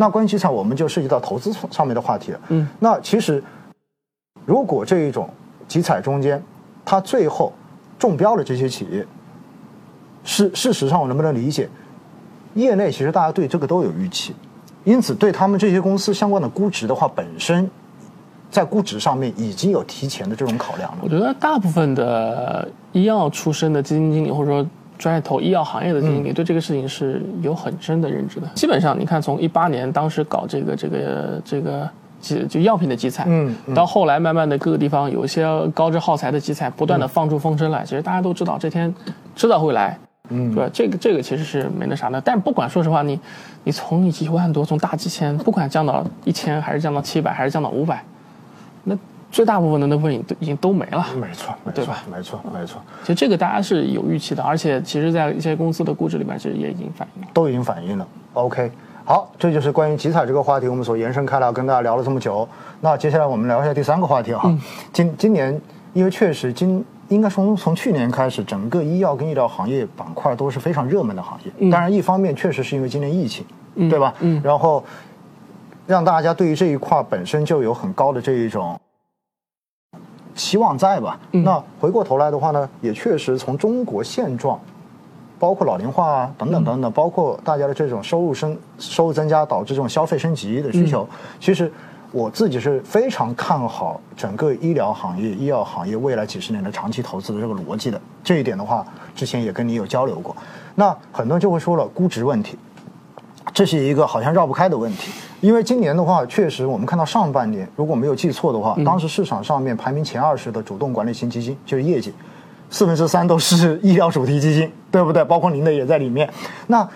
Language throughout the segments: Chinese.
那关于集采，我们就涉及到投资上面的话题了。嗯，那其实如果这一种集采中间，它最后中标的这些企业，事事实上我能不能理解？业内其实大家对这个都有预期，因此对他们这些公司相关的估值的话，本身在估值上面已经有提前的这种考量了。我觉得大部分的医药出身的基金经理，或者说专业投医药行业的基金经理，对这个事情是有很深的认知的。基本上，你看从一八年当时搞这个这个这个就就药品的集采，嗯到后来慢慢的各个地方有一些高值耗材的集采，不断的放出风声来。其实大家都知道这天迟早会来。嗯，对吧？这个这个其实是没那啥的，但不管说实话，你你从一万多，从大几千，不管降到一千，还是降到七百，还是降到五百，那绝大部分的那部分已都已经都没了。没错，没错，没错，没错，其实这个大家是有预期的，而且其实在一些公司的估值里面，其实也已经反映了。都已经反映了。OK，好，这就是关于集采这个话题，我们所延伸开来跟大家聊了这么久。那接下来我们聊一下第三个话题哈。今今年，因为确实今应该从从去年开始，整个医药跟医疗行业板块都是非常热门的行业。当然，一方面确实是因为今年疫情，对吧？嗯。然后让大家对于这一块本身就有很高的这一种期望在吧？那回过头来的话呢，也确实从中国现状。包括老龄化啊，等等等等，包括大家的这种收入升收入增加导致这种消费升级的需求，其实我自己是非常看好整个医疗行业、医药行业未来几十年的长期投资的这个逻辑的。这一点的话，之前也跟你有交流过。那很多人就会说了估值问题，这是一个好像绕不开的问题。因为今年的话，确实我们看到上半年，如果没有记错的话，当时市场上面排名前二十的主动管理型基金就是业绩。四分之三都是医疗主题基金，对不对？包括您的也在里面。那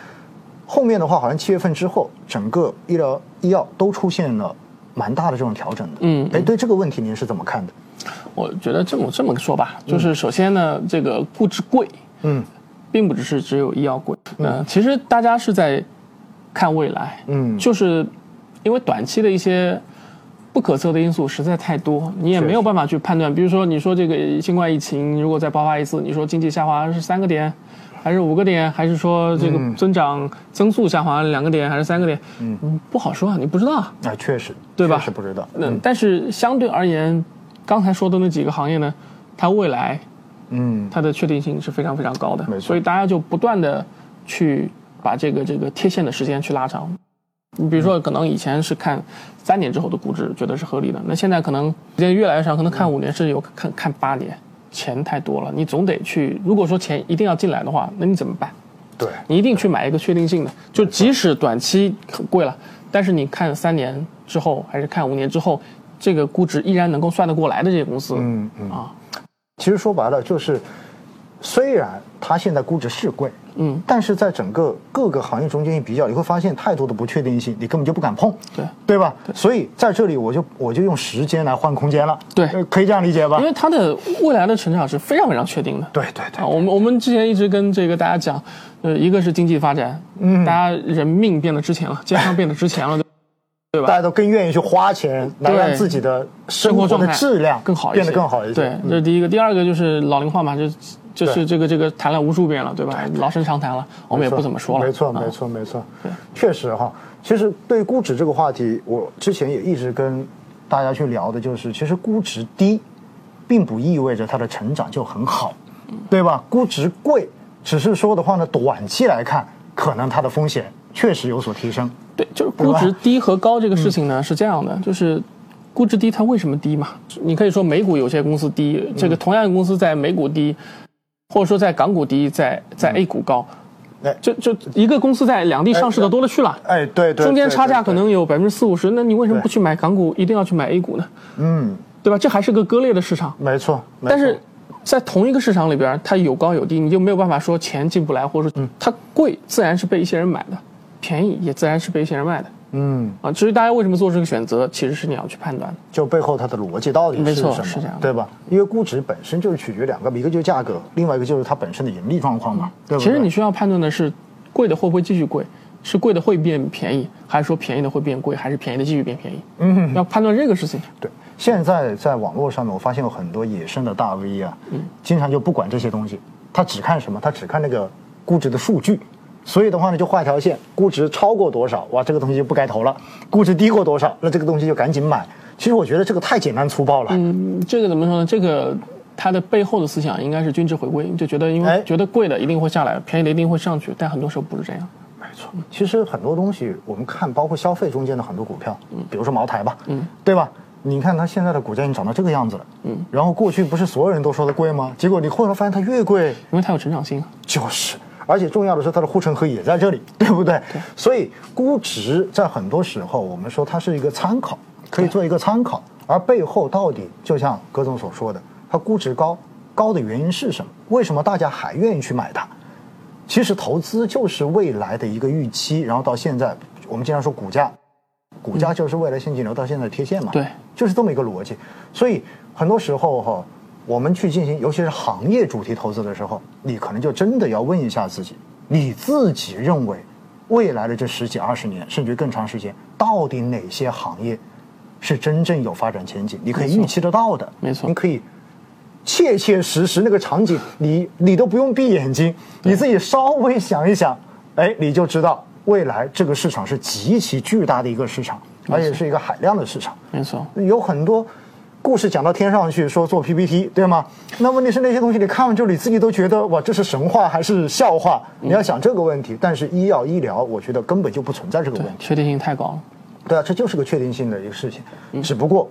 后面的话，好像七月份之后，整个医疗医药都出现了蛮大的这种调整的。嗯，哎，对这个问题您是怎么看的？我觉得这么这么说吧，就是首先呢，这个估值贵，嗯，并不只是只有医药贵，嗯，其实大家是在看未来，嗯就是因为短期的一些。不可测的因素实在太多，你也没有办法去判断。比如说，你说这个新冠疫情如果再爆发一次，你说经济下滑是三个点，还是五个点，还是说这个增长增速下滑两个点，还是三个点？嗯，不好说啊，你不知道啊。啊，确实，对吧？确实不知道。那但是相对而言，刚才说的那几个行业呢，它未来，嗯，它的确定性是非常非常高的。没错所以大家就不断的去把这个这个贴现的时间去拉长。你比如说，可能以前是看三年之后的估值，觉得是合理的，那现在可能时间越来越长，可能看五年甚至有看看八年，钱太多了，你总得去。如果说钱一定要进来的话，那你怎么办？对，你一定去买一个确定性的，就即使短期很贵了，但是你看三年之后还是看五年之后，这个估值依然能够算得过来的这些公司，嗯嗯。啊，其实说白了就是，虽然它现在估值是贵，嗯，但是在整个各个行业中间一比较，你会发现太多的不确定性，你根本就不敢碰。对对吧？所以在这里，我就我就用时间来换空间了。对呃可以这样理解吧因？为它的未来的成长是非常非常确定的。对对对啊，我们我们之前一直跟这个大家讲，呃，一个是经济发展，嗯，大家人命变得值钱了，健康变得值钱了，对吧？大家都更愿意去花钱来对让自己的生活状态质量更好变得更好一些。对，这是第一个。第二个就是老龄化嘛，这这是这个这个谈了无数遍了，对吧？老生常谈了，我们也不怎么说了。没错，啊没错，没错。对，确实哈。其实对估值这个话题，我之前也一直跟大家去聊的，就是其实估值低，并不意味着它的成长就很好，对吧？估值贵，只是说的话呢，短期来看，可能它的风险确实有所提升。对，就是估值低和高这个事情呢是这样的，就是估值低它为什么低嘛？你可以说美股有些公司低，这个同样的公司在美股低，或者说在港股低，在在 A 股高，哎就就一个公司在两地上市的多了去了。哎，对对，中间差价可。能有百分之四五十，那你为什么不去买港股，一定要去买 A 股呢？嗯，对吧？这还是个割裂的市场。没错。没错但是在同一个市场里边，它有高有低，你就没有办法说钱进不来，或者说它贵自然是被一些人买的，便宜也自然是被一些人卖的嗯，啊。至于大家为什么做这个选择，其实是你要去判断的。就背后它的逻辑到底是什么，是这样对吧？因为估值本身就是取决两个，一个就是价格，另外一个就是它本身的盈利状况嘛？其实你需要判断的是，贵的会不会继续贵，是贵的会变便宜，还是说便宜的会变贵，还是便宜的继续变便宜？嗯，要判断这个事情。对，现在在网络上面，我发现有很多野生的大 V 啊，经常就不管这些东西，他只看什么？他只看那个估值的数据，所以的话呢，就画一条线，估值超过多少，哇，这个东西就不该投了；估值低过多少，那这个东西就赶紧买。其实我觉得这个太简单粗暴了。嗯，这个怎么说呢？这个它的背后的思想应该是均值回归，就觉得因哎为觉得贵的一定会下来，便宜的一定会上去，但很多时候不是这样。没错，其实很多东西我们看，包括消费中间的很多股票，比如说茅台吧，嗯，对吧？你看它现在的股价已经涨到这个样子了，嗯，然后过去不是所有人都说它贵吗？结果你后来发现它越贵，因为它有成长性啊。就是，而且重要的是它的护城河也在这里，对不对？所以估值在很多时候我们说它是一个参考，可以做一个参考，而背后到底就像葛总所说的，它估值高，高的原因是什么？为什么大家还愿意去买它？其实投资就是未来的一个预期，然后到现在我们经常说股价，股价就是未来现金流到现在的贴现嘛，对，就是这么一个逻辑。所以很多时候哈，我们去进行，尤其是行业主题投资的时候，你可能就真的要问一下自己，你自己认为未来的这十几二十年，甚至更长时间，到底哪些行业是真正有发展前景？你可以预期得到的，没错你可以切切实实那个场景，你你都不用闭眼睛，你自己稍微想一想，哎，你就知道未来这个市场是极其巨大的一个市场，而且是一个海量的市场。没错，有很多故事讲到天上去，说做 PPT，对吗？那问题是那些东西你看完之后，你自己都觉得哇，这是神话还是笑话？你要想这个问题。但是医药医疗，我觉得根本就不存在这个问题。确定性太高了。对啊，这就是个确定性的一个事情。只不过，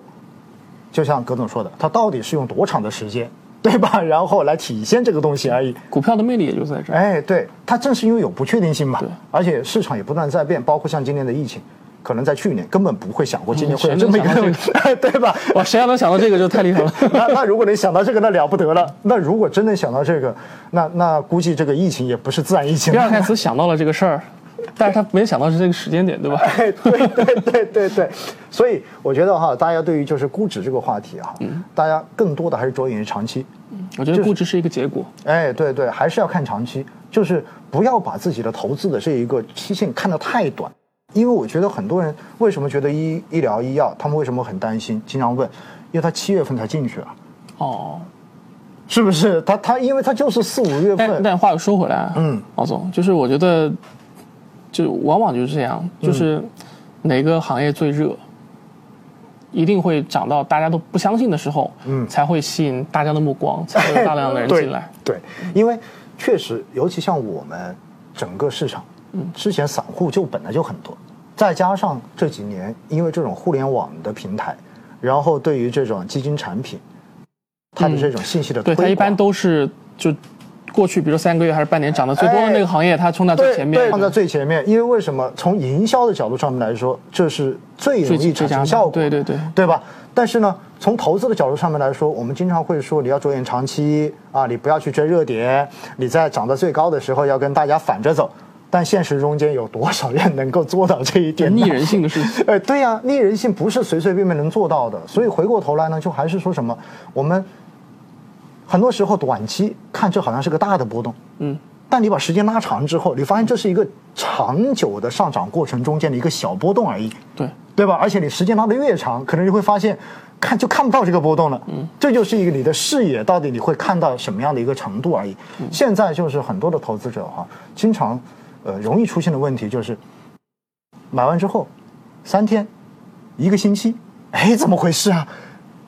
就像葛总说的，它到底是用多长的时间，对吧？然后来体现这个东西而已。股票的魅力也就在这儿。哎，对，它正是因为有不确定性嘛，而且市场也不断在变，包括像今年的疫情，可能在去年根本不会想过今年会有这么一个，对吧？哇，谁要能想到这个就太厉害了。那那如果能想到这个，那了不得了。那如果真能想到这个，那那估计这个疫情也不是自然疫情了。比尔盖茨想到了这个事儿，但是他没想到是这个时间点，对吧？哎，对对对对对，所以我觉得哈，大家对于就是估值这个话题哈，大家更多的还是着眼于长期。我觉得估值是一个结果。哎，对对，还是要看长期，就是不要把自己的投资的这一个期限看得太短。因为我觉得很多人为什么觉得医医疗医药，他们为什么很担心？经常问，因为他七月份才进去啊，哦，是不是？他他因为他就是四五月份，但但话又说回来，啊嗯，王总，就是我觉得，就往往就是这样，就是哪个行业最热，一定会涨到大家都不相信的时候，嗯才会吸引大家的目光，才会有大量的人进来。对。对，因为确实，尤其像我们整个市场，嗯，之前散户就本来就很多，再加上这几年因为这种互联网的平台，然后对于这种基金产品，它的这种信息的推对，它一般都是就过去，比如三个月还是半年涨得最多的那个行业，它冲在最前面对，放在最前面。因为为什么？从营销的角度上面来说，这是最容易产生效果，对对对对吧？但是呢，从投资的角度上面来说，我们经常会说，你要着眼长期啊，你不要去追热点，你在涨得最高的时候要跟大家反着走。但现实中间有多少人能够做到这一点？逆人性的事情。呃，对呀、逆人性不是随随便便能做到的。所以回过头来呢，就还是说什么，我们很多时候短期看这好像是个大的波动，嗯，但你把时间拉长之后，你发现这是一个长久的上涨过程中间的一个小波动而已，对，对吧？而且你时间拉得越长，可能你会发现看就看不到这个波动了，嗯，这就是一个你的视野到底你会看到什么样的一个程度而已。现在就是很多的投资者哈，经常呃容易出现的问题就是，买完之后三天、一个星期，哎，怎么回事啊？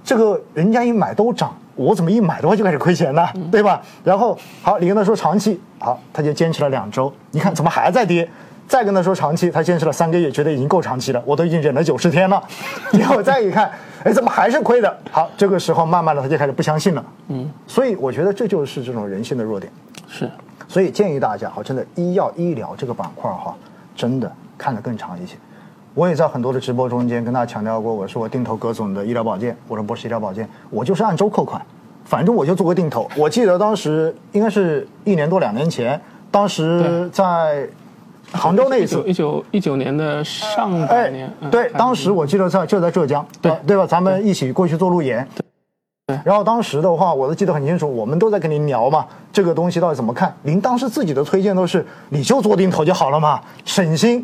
这个人家一买都涨，我怎么一买的话就开始亏钱呢？对吧？然后好，你跟他说长期，好，他就坚持了两周，你看怎么还在跌？再跟他说长期，他坚持了三个月，觉得已经够长期了，我都已经忍了九十天了。结果再一看，哎，怎么还是亏的？好，这个时候慢慢的他就开始不相信了。嗯，所以我觉得这就是这种人性的弱点。是，所以建议大家哈，真的医药医疗这个板块哈，真的看得更长一些。我也在很多的直播中间跟大家强调过，我说我定投葛总的医疗保健，我说博士医疗保健，我就是按周扣款，反正我就做个定投。我记得当时应该是一年多两年前，当时在杭州那一次一，九一九年的上半年，嗯对，当时我记得在就在浙江，对呃对吧？咱们一起过去做路演。对然后当时的话，我都记得很清楚，我们都在跟您聊嘛，这个东西到底怎么看？您当时自己的推荐都是，你就做定投就好了嘛，省心，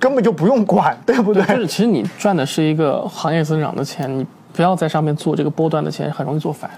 根本就不用管，对不对？就是其实你赚的是一个行业增长的钱，你不要在上面做这个波段的钱，很容易做反。